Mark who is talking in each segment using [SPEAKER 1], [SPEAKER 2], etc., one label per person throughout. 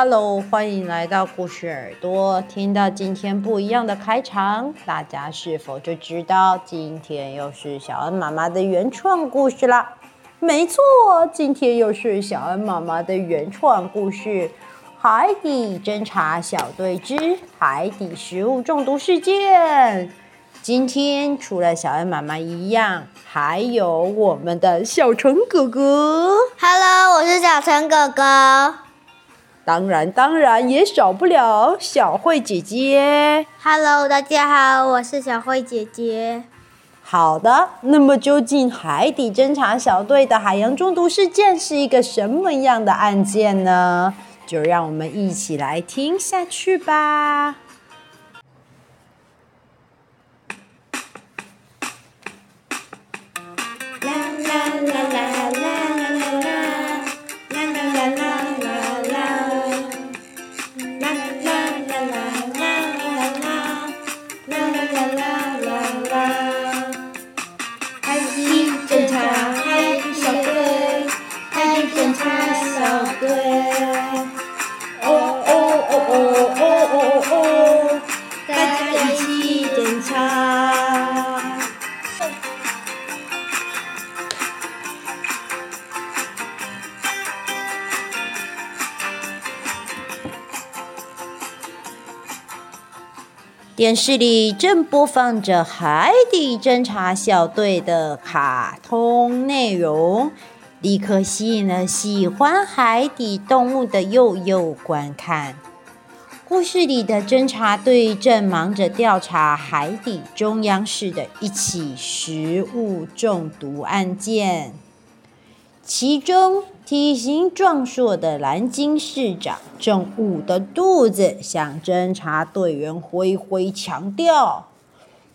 [SPEAKER 1] Hello，欢迎来到故事耳朵。听到今天不一样的开场，大家是否就知道今天又是小恩妈妈的原创故事啦？没错，今天又是小恩妈妈的原创故事《海底侦察小队之海底食物中毒事件》。今天除了小恩妈妈一样，还有我们的小陈哥哥。
[SPEAKER 2] Hello，我是小陈哥哥。
[SPEAKER 1] 当然，当然也少不了小慧姐姐。
[SPEAKER 2] Hello，大家好，我是小慧姐姐。
[SPEAKER 1] 好的，那么究竟海底侦察小队的海洋中毒事件是一个什么样的案件呢？就让我们一起来听下去吧。电视里正播放着海底侦察小队的卡通内容，立刻吸引了喜欢海底动物的幼幼观看。故事里的侦察队正忙着调查海底中央市的一起食物中毒案件，其中。体型壮硕的蓝鲸市长正捂着肚子向侦查队员挥挥强调：“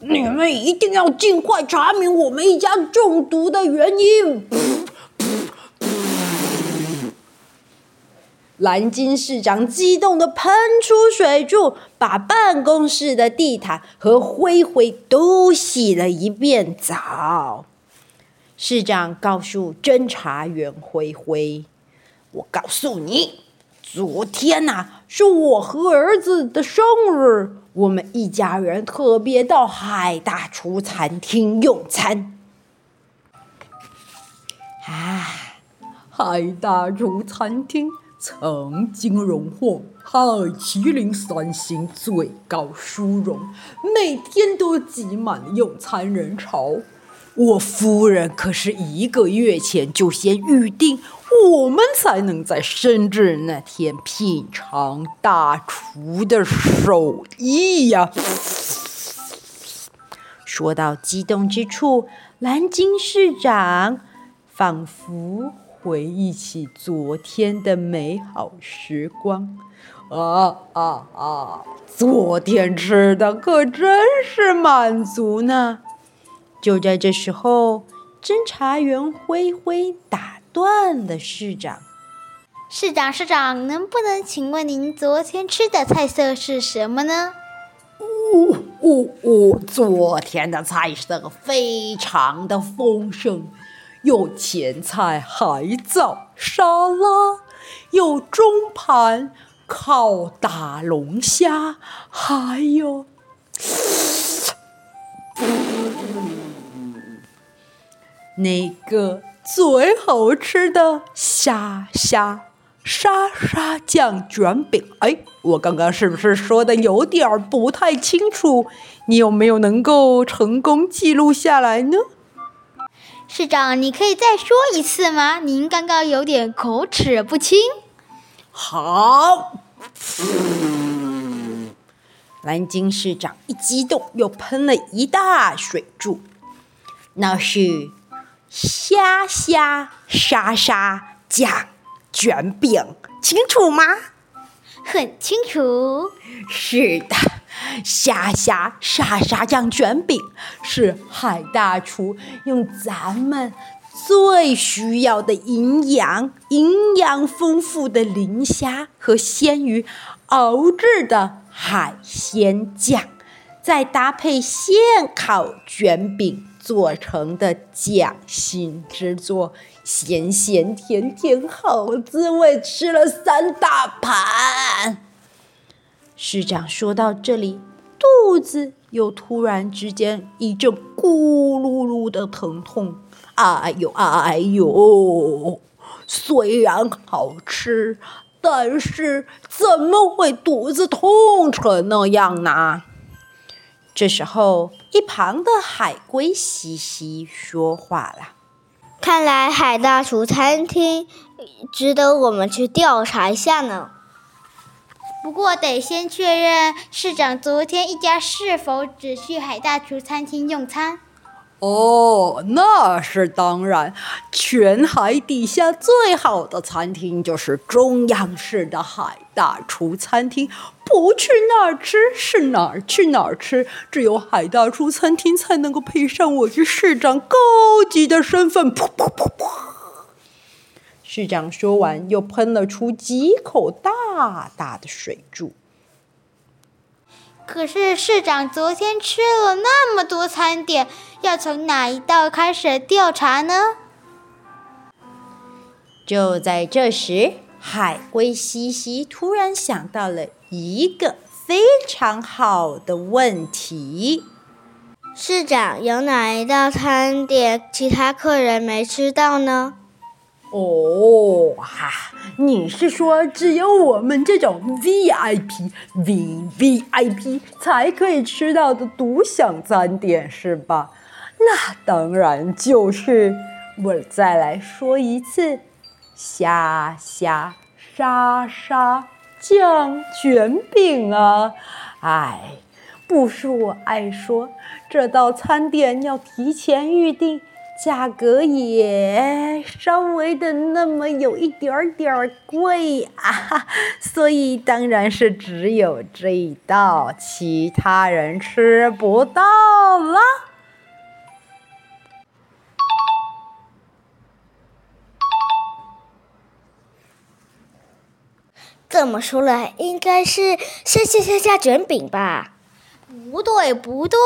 [SPEAKER 1] 你们一定要尽快查明我们一家中毒的原因。”蓝鲸市长激动地喷出水柱，把办公室的地毯和灰灰都洗了一遍澡。市长告诉侦查员灰灰：“我告诉你，昨天呐、是我和儿子的生日，我们一家人特别到海大厨餐厅用餐。啊，海大厨餐厅曾经荣获海麒麟三星最高殊荣，每天都挤满用餐人潮。”我夫人可是一个月前就先预定，我们才能在生日那天品尝大厨的手艺呀！说到激动之处，蓝鲸市长仿佛回忆起昨天的美好时光。啊啊啊！昨天吃的可真是满足呢。就在这时候，侦查员灰灰打断了市长：“
[SPEAKER 2] 市长，市长，能不能请问您昨天吃的菜色是什么呢？”“
[SPEAKER 1] 哦哦哦，昨天的菜色非常的丰盛，有前菜海藻沙拉，有中盘烤大龙虾，还有……”那个最好吃的虾虾沙沙酱卷饼，哎，我刚刚是不是说的有点不太清楚？你有没有能够成功记录下来呢？
[SPEAKER 2] 市长，你可以再说一次吗？您刚刚有点口齿不清。
[SPEAKER 1] 好，蓝鲸市长一激动，又喷了一大水柱，那是。虾虾沙沙酱卷饼，清楚吗？
[SPEAKER 2] 很清楚。
[SPEAKER 1] 是的，虾虾沙沙酱卷饼是海大厨用咱们最需要的营养、营养丰富的磷虾和鲜鱼熬制的海鲜酱，再搭配现烤卷饼。做成的匠心之作，咸咸甜甜好滋味，吃了三大盘。市长说到这里，肚子又突然之间一阵咕噜噜的疼痛，哎呦哎呦！虽然好吃，但是怎么会肚子痛成那样呢？这时候，一旁的海龟西西说话了：“
[SPEAKER 3] 看来海大厨餐厅值得我们去调查一下呢。
[SPEAKER 2] 不过，得先确认市长昨天一家是否只去海大厨餐厅用餐。”
[SPEAKER 1] 哦，那是当然。全海底下最好的餐厅就是中央市的海大厨餐厅。不去那儿吃，是哪儿去哪儿吃？只有海大厨餐厅才能够配上我这市长高级的身份。噗噗噗噗！市长说完，又喷了出几口大大的水柱。
[SPEAKER 2] 可是市长昨天吃了那么多餐点，要从哪一道开始调查呢？
[SPEAKER 1] 就在这时，海龟西西突然想到了一个非常好的问题：
[SPEAKER 3] 市长，有哪一道餐点其他客人没吃到呢？
[SPEAKER 1] 哦，哈，你是说只有我们这种 VIP、VVIP 才可以吃到的独享餐点是吧？那当然就是，我再来说一次，虾虾沙沙酱卷饼啊！哎，不是我爱说，这道餐点要提前预定。价格也稍微的那么有一点点贵啊，所以当然是只有这一道，其他人吃不到了。
[SPEAKER 3] 这么说来，应该是虾虾虾虾卷饼吧？
[SPEAKER 2] 不对，不对，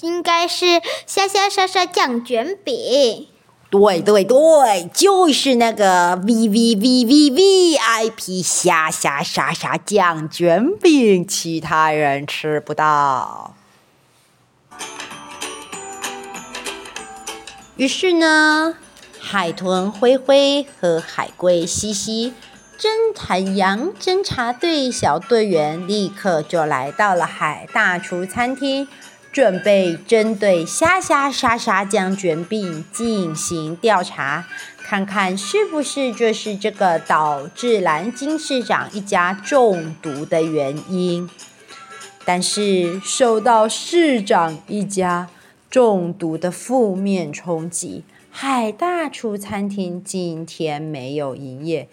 [SPEAKER 2] 应该是虾虾沙沙酱卷饼。
[SPEAKER 1] 对对对，就是那个 V V V V V I P 虾虾沙沙酱卷饼，其他人吃不到。于是呢，海豚灰灰和海龟西西。侦探洋侦察队小队员立刻就来到了海大厨餐厅，准备针对虾虾沙沙酱卷饼进行调查，看看是不是就是这个导致蓝金市长一家中毒的原因。但是受到市长一家中毒的负面冲击，海大厨餐厅今天没有营业。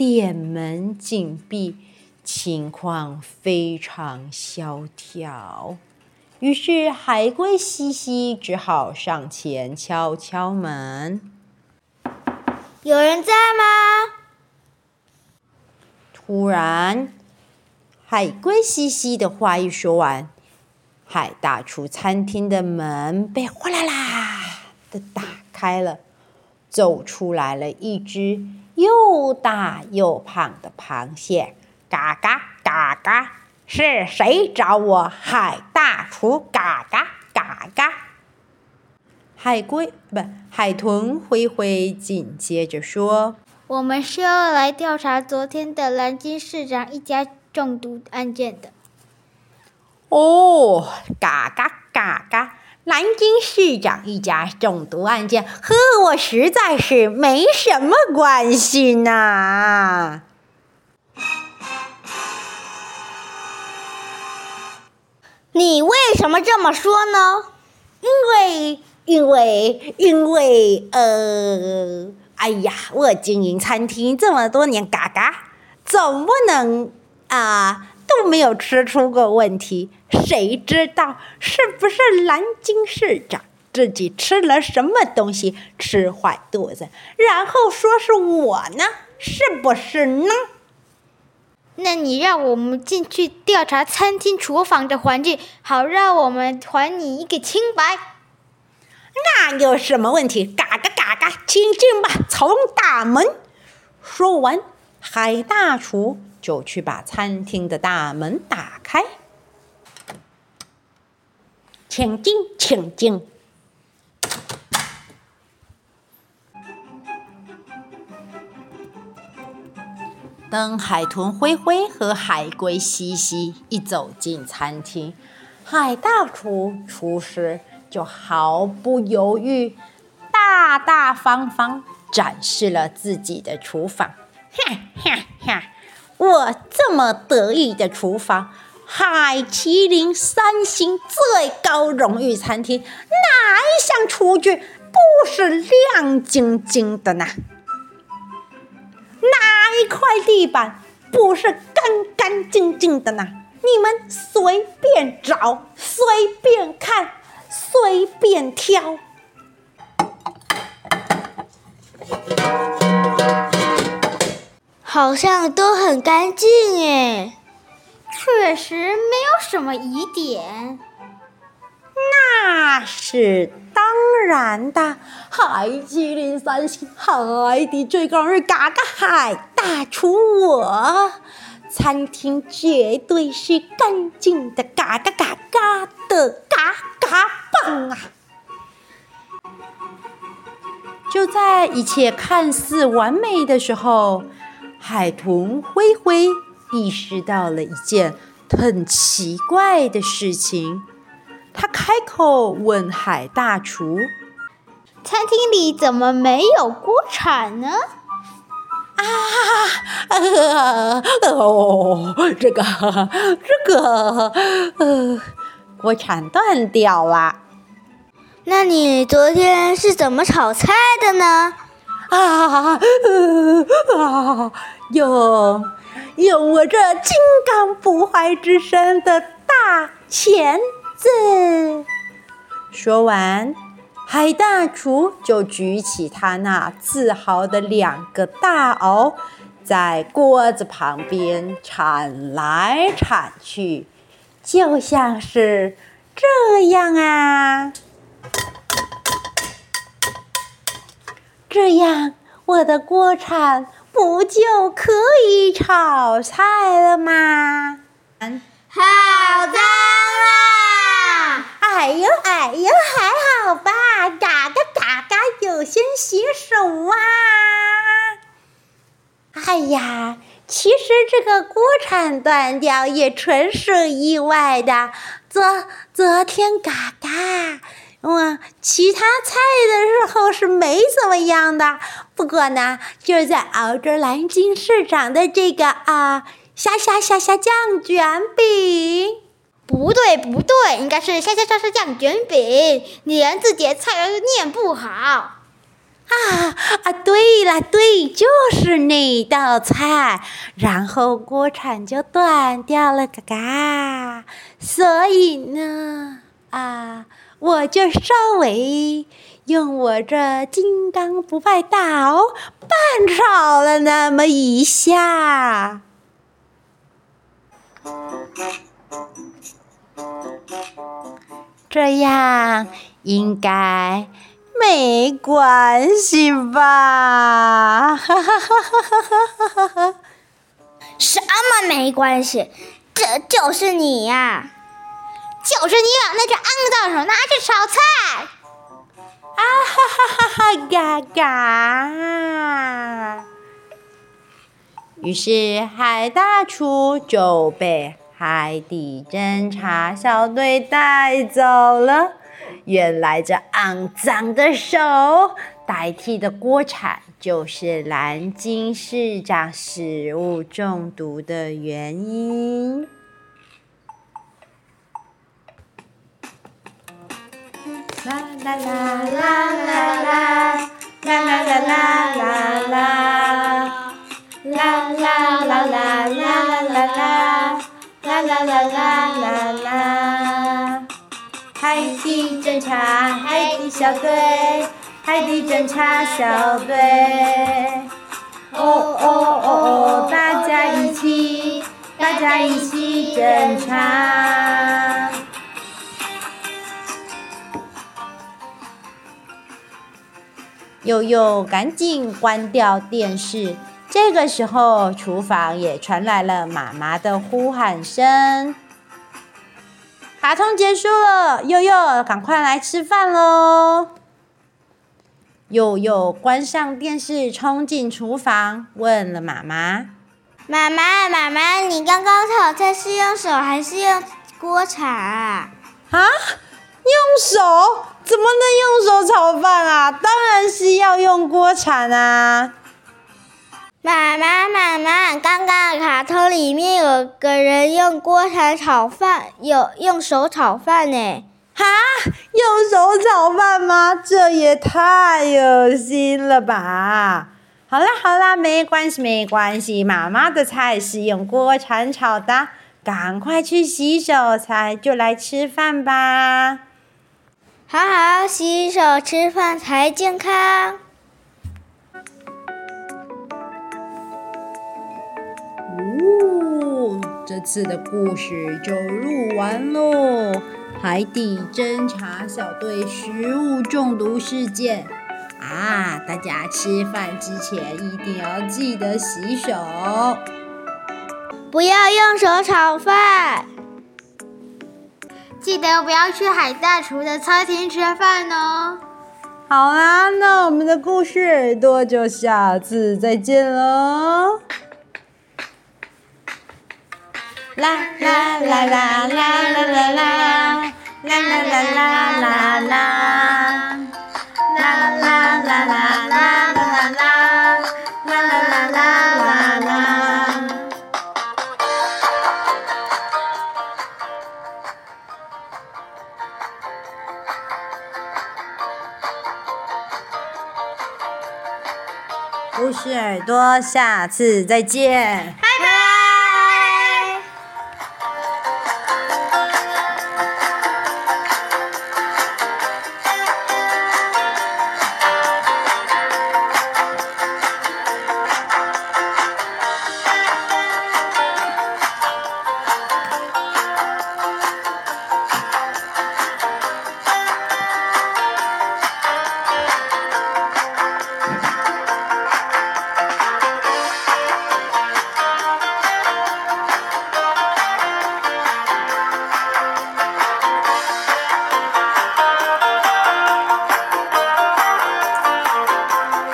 [SPEAKER 1] 店门紧闭，情况非常萧条。于是海龟西西只好上前敲敲门：“
[SPEAKER 3] 有人在吗？”
[SPEAKER 1] 突然，海龟西西的话一说完，海大厨餐厅的门被哗啦啦的打开了，走出来了一只。又大又胖的螃蟹，嘎嘎嘎嘎，是谁找我海大厨？嘎嘎嘎嘎。海龟不，海豚灰灰紧接着说：“
[SPEAKER 2] 我们是要来调查昨天的南京市长一家中毒案件的。”
[SPEAKER 1] 哦，嘎嘎嘎嘎。南京市长一家中毒案件和我实在是没什么关系呢。
[SPEAKER 3] 你为什么这么说呢？
[SPEAKER 1] 因为，因为，因为，呃，哎呀，我经营餐厅这么多年，嘎嘎，总不能啊。都没有吃出过问题，谁知道是不是蓝金市长自己吃了什么东西吃坏肚子，然后说是我呢？是不是呢？
[SPEAKER 2] 那你让我们进去调查餐厅厨房的环境，好让我们还你一个清白。
[SPEAKER 1] 那有什么问题？嘎嘎嘎嘎，请进吧，从大门。说完，海大厨就去把餐厅的大门打开。请进，请进。等海豚灰灰和海龟西西一走进餐厅，海大厨厨师就毫不犹豫、大大方方展示了自己的厨房。哼哼哼！我这么得意的厨房，海麒麟三星最高荣誉餐厅，哪一项厨具不是亮晶晶的呢？哪一块地板不是干干净净的呢？你们随便找，随便看，随便挑，
[SPEAKER 3] 好像都很干净诶。
[SPEAKER 2] 确实没有什么疑点。
[SPEAKER 1] 那是当然的，海麒麟三星，海底最高人嘎嘎海大厨我，餐厅绝对是干净的，嘎嘎嘎嘎的，嘎嘎棒啊！就在一切看似完美的时候，海豚灰灰意识到了一件很奇怪的事情。他开口问海大厨：“
[SPEAKER 2] 餐厅里怎么没有锅铲呢？”
[SPEAKER 1] 啊，呃，哦，这个，这个，呃，锅铲断掉了。
[SPEAKER 3] 那你昨天是怎么炒菜的呢？
[SPEAKER 1] 啊，啊，用用我这金刚不坏之身的大钳子。说完，海大厨就举起他那自豪的两个大螯，在锅子旁边铲来铲去，就像是这样啊。这样，我的锅铲不就可以炒菜了吗？
[SPEAKER 3] 好脏啊！
[SPEAKER 1] 哎呦哎呦，还好吧，嘎嘎嘎嘎，有先洗手啊！哎呀，其实这个锅铲断掉也纯属意外的。昨昨天嘎嘎，我其他菜的时候是没怎么样的。不过呢，就是在熬着南京市长的这个啊。虾虾虾虾酱卷饼，
[SPEAKER 2] 不对不对，应该是虾虾虾虾酱卷饼。你连自己的菜都念不好。
[SPEAKER 1] 啊啊，对了对，就是那道菜，然后锅铲就断掉了，嘎嘎。所以呢，啊，我就稍微用我这金刚不坏大螯拌炒了那么一下。这样应该没关系吧？哈哈哈哈哈！
[SPEAKER 3] 什么没关系？这就是你呀！
[SPEAKER 2] 就是你把那只肮脏手拿去炒菜！
[SPEAKER 1] 啊哈哈哈哈！嘎嘎！于是海大厨就被海底侦察小队带走了。原来这肮脏的手代替的锅铲，就是蓝金市长食物中毒的原因。啦啦啦啦啦啦，啦啦啦啦啦啦，啦啦啦啦啦啦啦啦啦啦啦。海底侦察，海底小队，海底侦察小队。哦哦哦哦，大家一起，大家一起侦察。祐祐赶紧关掉电视。这个时候，厨房也传来了妈妈的呼喊声：“卡通结束了，悠悠，赶快来吃饭喽！”悠悠关上电视，冲进厨房，问了妈妈：“
[SPEAKER 3] 妈妈，妈妈，你刚刚炒菜是用手还是用锅铲啊？”“
[SPEAKER 1] 啊，用手？怎么能用手炒饭啊？当然是要用锅铲啊！”
[SPEAKER 3] 妈妈，妈妈，刚刚卡通里面有个人用锅铲炒饭，有用手炒饭呢。
[SPEAKER 1] 哈，用手炒饭吗？这也太恶心了吧！好啦好啦，没关系没关系，妈妈的菜是用锅铲炒的，赶快去洗手才就来吃饭吧。
[SPEAKER 3] 好好洗手吃饭才健康。
[SPEAKER 1] 哦，这次的故事就录完喽。海底侦察小队食物中毒事件啊！大家吃饭之前一定要记得洗手，
[SPEAKER 3] 不要用手炒饭，
[SPEAKER 2] 记得不要去海大厨的餐厅吃饭哦。
[SPEAKER 1] 好啦，那我们的故事耳朵就下次再见喽。啦啦啦啦啦啦啦啦。啦啦啦啦啦啦，啦耳朵，下次再见。